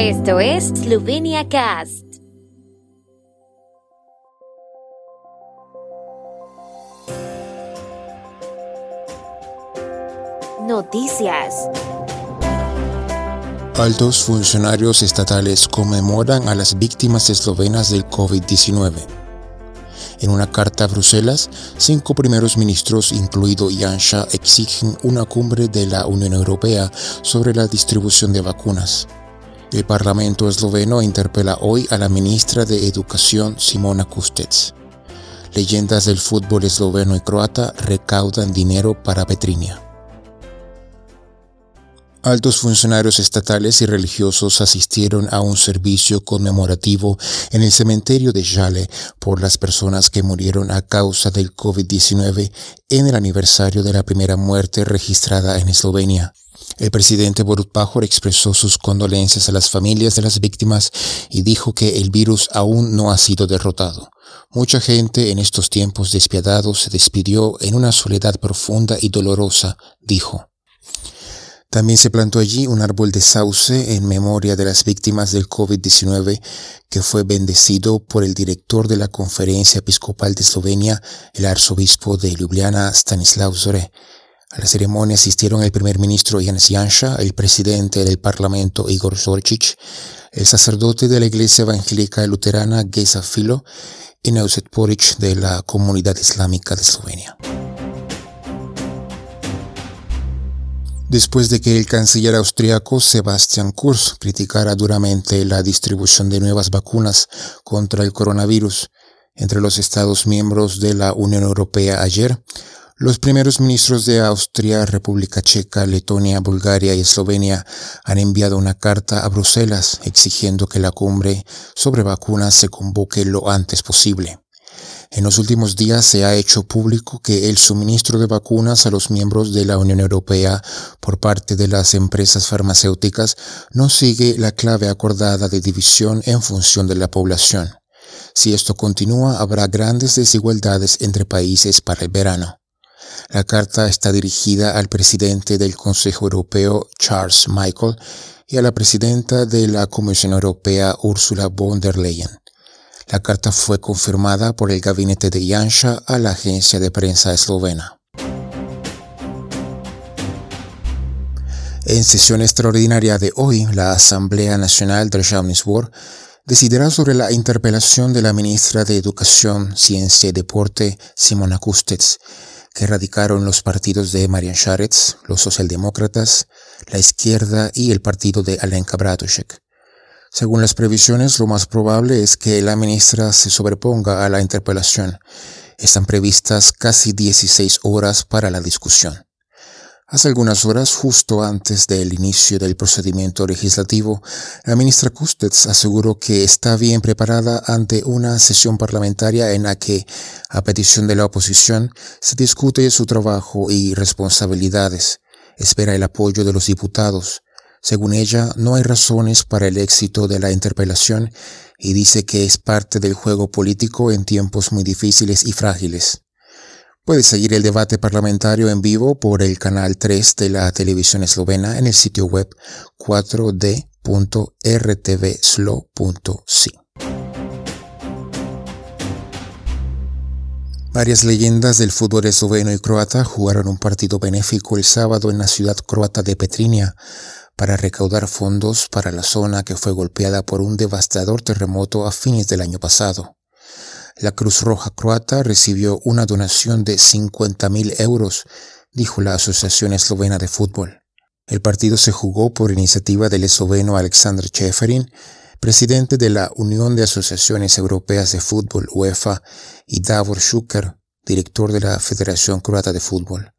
Esto es Slovenia Cast. Noticias. Altos funcionarios estatales conmemoran a las víctimas eslovenas del COVID-19. En una carta a Bruselas, cinco primeros ministros, incluido Janša, exigen una cumbre de la Unión Europea sobre la distribución de vacunas. El Parlamento esloveno interpela hoy a la ministra de Educación Simona Kustec. Leyendas del fútbol esloveno y croata recaudan dinero para Petrinia. Altos funcionarios estatales y religiosos asistieron a un servicio conmemorativo en el cementerio de Jale por las personas que murieron a causa del COVID-19 en el aniversario de la primera muerte registrada en Eslovenia. El presidente Borut Pajor expresó sus condolencias a las familias de las víctimas y dijo que el virus aún no ha sido derrotado. Mucha gente en estos tiempos despiadados se despidió en una soledad profunda y dolorosa, dijo. También se plantó allí un árbol de sauce en memoria de las víctimas del COVID-19 que fue bendecido por el director de la Conferencia Episcopal de Eslovenia, el arzobispo de Ljubljana, Stanislav Zore. A la ceremonia asistieron el primer ministro Janez Janša, el presidente del Parlamento Igor Zorčić, el sacerdote de la Iglesia Evangélica Luterana Geza Filo y Neuset Poric de la Comunidad Islámica de Eslovenia. después de que el canciller austriaco Sebastian Kurz criticara duramente la distribución de nuevas vacunas contra el coronavirus entre los Estados miembros de la Unión Europea ayer, los primeros ministros de Austria, República Checa, Letonia, Bulgaria y Eslovenia han enviado una carta a Bruselas exigiendo que la cumbre sobre vacunas se convoque lo antes posible. En los últimos días se ha hecho público que el suministro de vacunas a los miembros de la Unión Europea por parte de las empresas farmacéuticas no sigue la clave acordada de división en función de la población. Si esto continúa, habrá grandes desigualdades entre países para el verano. La carta está dirigida al presidente del Consejo Europeo, Charles Michael, y a la presidenta de la Comisión Europea, Ursula von der Leyen. La carta fue confirmada por el gabinete de Janša a la agencia de prensa eslovena. En sesión extraordinaria de hoy, la Asamblea Nacional de Zbor decidirá sobre la interpelación de la ministra de Educación, Ciencia y Deporte, Simona Kustec, que radicaron los partidos de Marian Sharetz, los socialdemócratas, la izquierda y el partido de Alenka Bratušek. Según las previsiones, lo más probable es que la ministra se sobreponga a la interpelación. Están previstas casi 16 horas para la discusión. Hace algunas horas, justo antes del inicio del procedimiento legislativo, la ministra Kustets aseguró que está bien preparada ante una sesión parlamentaria en la que, a petición de la oposición, se discute su trabajo y responsabilidades. Espera el apoyo de los diputados. Según ella, no hay razones para el éxito de la interpelación y dice que es parte del juego político en tiempos muy difíciles y frágiles. Puede seguir el debate parlamentario en vivo por el canal 3 de la televisión eslovena en el sitio web 4d.rtvslo.si. Varias leyendas del fútbol esloveno y croata jugaron un partido benéfico el sábado en la ciudad croata de Petrinia para recaudar fondos para la zona que fue golpeada por un devastador terremoto a fines del año pasado. La Cruz Roja Croata recibió una donación de 50.000 euros, dijo la Asociación Eslovena de Fútbol. El partido se jugó por iniciativa del esloveno Alexander Cheferin, presidente de la Unión de Asociaciones Europeas de Fútbol UEFA, y Davor Šuker, director de la Federación Croata de Fútbol.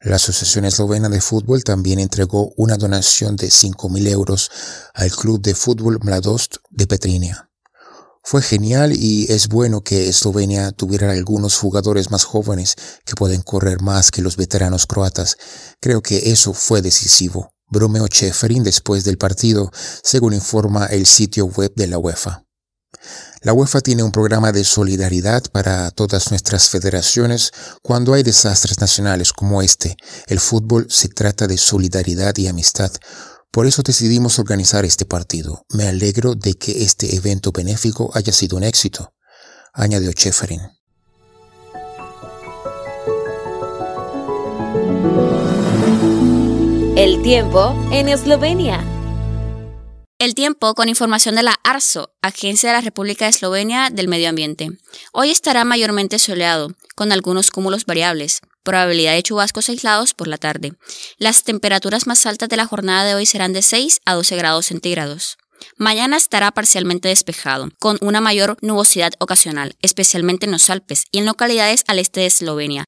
La Asociación Eslovena de Fútbol también entregó una donación de 5.000 euros al Club de Fútbol Mladost de Petrinia. Fue genial y es bueno que Eslovenia tuviera algunos jugadores más jóvenes que pueden correr más que los veteranos croatas. Creo que eso fue decisivo. Bromeo Cheferin después del partido, según informa el sitio web de la UEFA. La UEFA tiene un programa de solidaridad para todas nuestras federaciones cuando hay desastres nacionales como este. El fútbol se trata de solidaridad y amistad. Por eso decidimos organizar este partido. Me alegro de que este evento benéfico haya sido un éxito, añadió Cheferin. El tiempo en Eslovenia. El tiempo con información de la ARSO, Agencia de la República de Eslovenia del Medio Ambiente. Hoy estará mayormente soleado, con algunos cúmulos variables, probabilidad de chubascos aislados por la tarde. Las temperaturas más altas de la jornada de hoy serán de 6 a 12 grados centígrados. Mañana estará parcialmente despejado, con una mayor nubosidad ocasional, especialmente en los Alpes y en localidades al este de Eslovenia.